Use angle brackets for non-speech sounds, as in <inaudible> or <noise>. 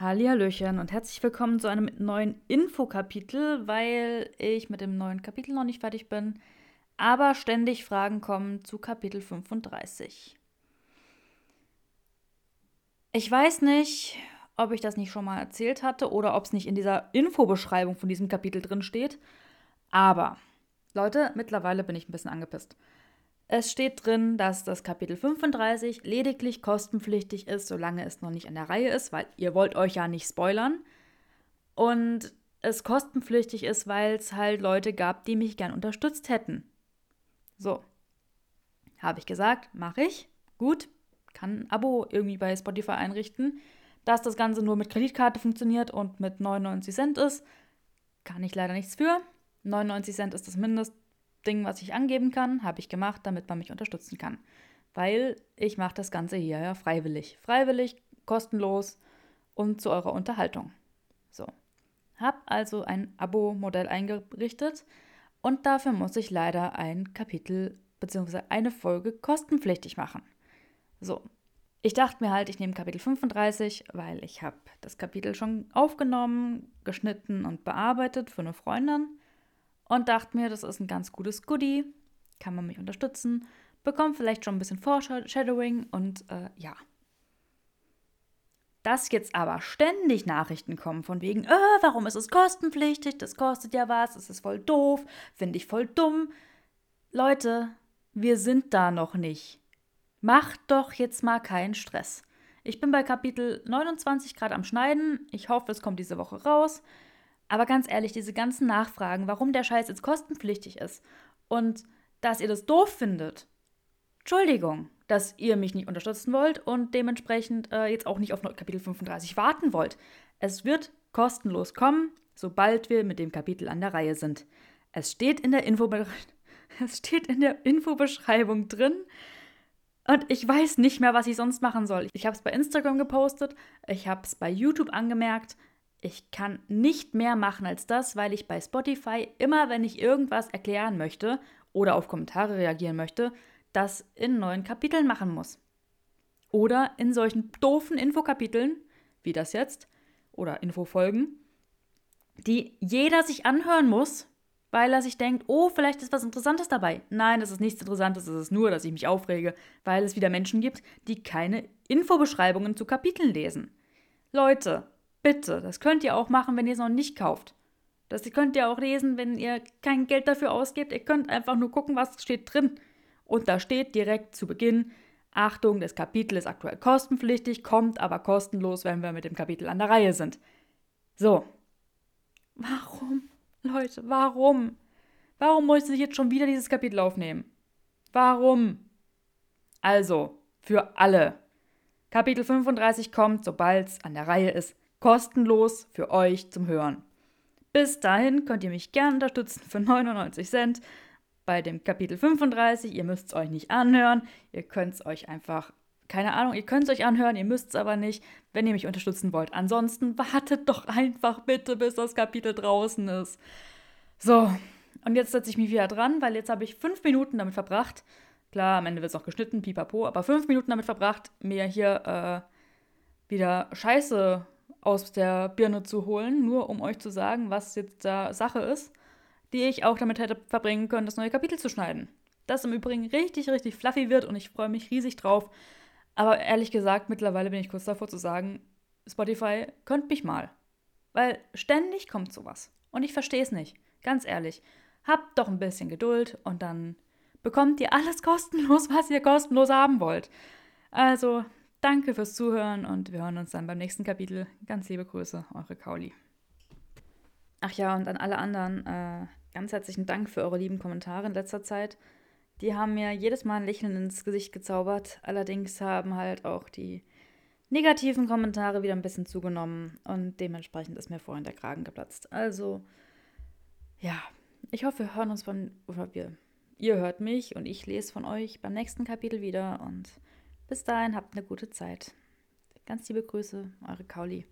Hallihallöchen und herzlich willkommen zu einem neuen Infokapitel, weil ich mit dem neuen Kapitel noch nicht fertig bin, aber ständig Fragen kommen zu Kapitel 35. Ich weiß nicht, ob ich das nicht schon mal erzählt hatte oder ob es nicht in dieser Infobeschreibung von diesem Kapitel drin steht, aber Leute, mittlerweile bin ich ein bisschen angepisst. Es steht drin, dass das Kapitel 35 lediglich kostenpflichtig ist, solange es noch nicht an der Reihe ist, weil ihr wollt euch ja nicht spoilern. Und es kostenpflichtig ist, weil es halt Leute gab, die mich gern unterstützt hätten. So. Habe ich gesagt, mache ich. Gut. Kann ein Abo irgendwie bei Spotify einrichten. Dass das Ganze nur mit Kreditkarte funktioniert und mit 99 Cent ist, kann ich leider nichts für. 99 Cent ist das Mindest, Ding, was ich angeben kann, habe ich gemacht, damit man mich unterstützen kann. Weil ich mache das Ganze hier ja freiwillig. Freiwillig, kostenlos und zu eurer Unterhaltung. So. Hab also ein Abo-Modell eingerichtet und dafür muss ich leider ein Kapitel bzw. eine Folge kostenpflichtig machen. So. Ich dachte mir halt, ich nehme Kapitel 35, weil ich habe das Kapitel schon aufgenommen, geschnitten und bearbeitet für eine Freundin und dachte mir, das ist ein ganz gutes Goodie, kann man mich unterstützen, bekommt vielleicht schon ein bisschen Foreshadowing und äh, ja. Dass jetzt aber ständig Nachrichten kommen von wegen, äh, warum ist es kostenpflichtig, das kostet ja was, es ist voll doof, finde ich voll dumm. Leute, wir sind da noch nicht. Macht doch jetzt mal keinen Stress. Ich bin bei Kapitel 29 gerade am Schneiden. Ich hoffe, es kommt diese Woche raus. Aber ganz ehrlich, diese ganzen Nachfragen, warum der Scheiß jetzt kostenpflichtig ist und dass ihr das doof findet. Entschuldigung, dass ihr mich nicht unterstützen wollt und dementsprechend äh, jetzt auch nicht auf Kapitel 35 warten wollt. Es wird kostenlos kommen, sobald wir mit dem Kapitel an der Reihe sind. Es steht in der, Infobe <laughs> es steht in der Infobeschreibung drin. Und ich weiß nicht mehr, was ich sonst machen soll. Ich habe es bei Instagram gepostet, ich habe es bei YouTube angemerkt. Ich kann nicht mehr machen als das, weil ich bei Spotify immer, wenn ich irgendwas erklären möchte oder auf Kommentare reagieren möchte, das in neuen Kapiteln machen muss. Oder in solchen doofen Infokapiteln, wie das jetzt, oder Infofolgen, die jeder sich anhören muss, weil er sich denkt, oh, vielleicht ist was Interessantes dabei. Nein, es ist nichts Interessantes, es ist nur, dass ich mich aufrege, weil es wieder Menschen gibt, die keine Infobeschreibungen zu Kapiteln lesen. Leute, Bitte, das könnt ihr auch machen, wenn ihr es noch nicht kauft. Das könnt ihr auch lesen, wenn ihr kein Geld dafür ausgebt. Ihr könnt einfach nur gucken, was steht drin. Und da steht direkt zu Beginn, Achtung, das Kapitel ist aktuell kostenpflichtig, kommt aber kostenlos, wenn wir mit dem Kapitel an der Reihe sind. So. Warum? Leute, warum? Warum muss ich jetzt schon wieder dieses Kapitel aufnehmen? Warum? Also, für alle. Kapitel 35 kommt, sobald es an der Reihe ist kostenlos für euch zum Hören. Bis dahin könnt ihr mich gerne unterstützen für 99 Cent bei dem Kapitel 35. Ihr müsst es euch nicht anhören. Ihr könnt es euch einfach, keine Ahnung, ihr könnt es euch anhören, ihr müsst es aber nicht, wenn ihr mich unterstützen wollt. Ansonsten wartet doch einfach bitte, bis das Kapitel draußen ist. So, und jetzt setze ich mich wieder dran, weil jetzt habe ich fünf Minuten damit verbracht. Klar, am Ende wird es noch geschnitten, pipapo, aber fünf Minuten damit verbracht, mir hier äh, wieder Scheiße aus der Birne zu holen, nur um euch zu sagen, was jetzt da Sache ist, die ich auch damit hätte verbringen können, das neue Kapitel zu schneiden. Das im Übrigen richtig, richtig fluffy wird und ich freue mich riesig drauf. Aber ehrlich gesagt, mittlerweile bin ich kurz davor zu sagen, Spotify, könnt mich mal. Weil ständig kommt sowas. Und ich verstehe es nicht. Ganz ehrlich. Habt doch ein bisschen Geduld und dann bekommt ihr alles kostenlos, was ihr kostenlos haben wollt. Also, Danke fürs Zuhören und wir hören uns dann beim nächsten Kapitel. Ganz liebe Grüße, eure Kauli. Ach ja, und an alle anderen, äh, ganz herzlichen Dank für eure lieben Kommentare in letzter Zeit. Die haben mir jedes Mal ein Lächeln ins Gesicht gezaubert. Allerdings haben halt auch die negativen Kommentare wieder ein bisschen zugenommen und dementsprechend ist mir vorhin der Kragen geplatzt. Also, ja, ich hoffe, wir hören uns von, oder wir, ihr hört mich und ich lese von euch beim nächsten Kapitel wieder und bis dahin habt eine gute Zeit. Ganz liebe Grüße, eure Kauli.